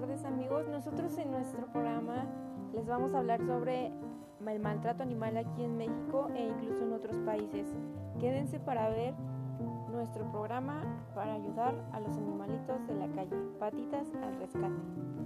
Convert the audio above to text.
tardes amigos. Nosotros en nuestro programa les vamos a hablar sobre el maltrato animal aquí en México e incluso en otros países. Quédense para ver nuestro programa para ayudar a los animalitos de la calle. Patitas al rescate.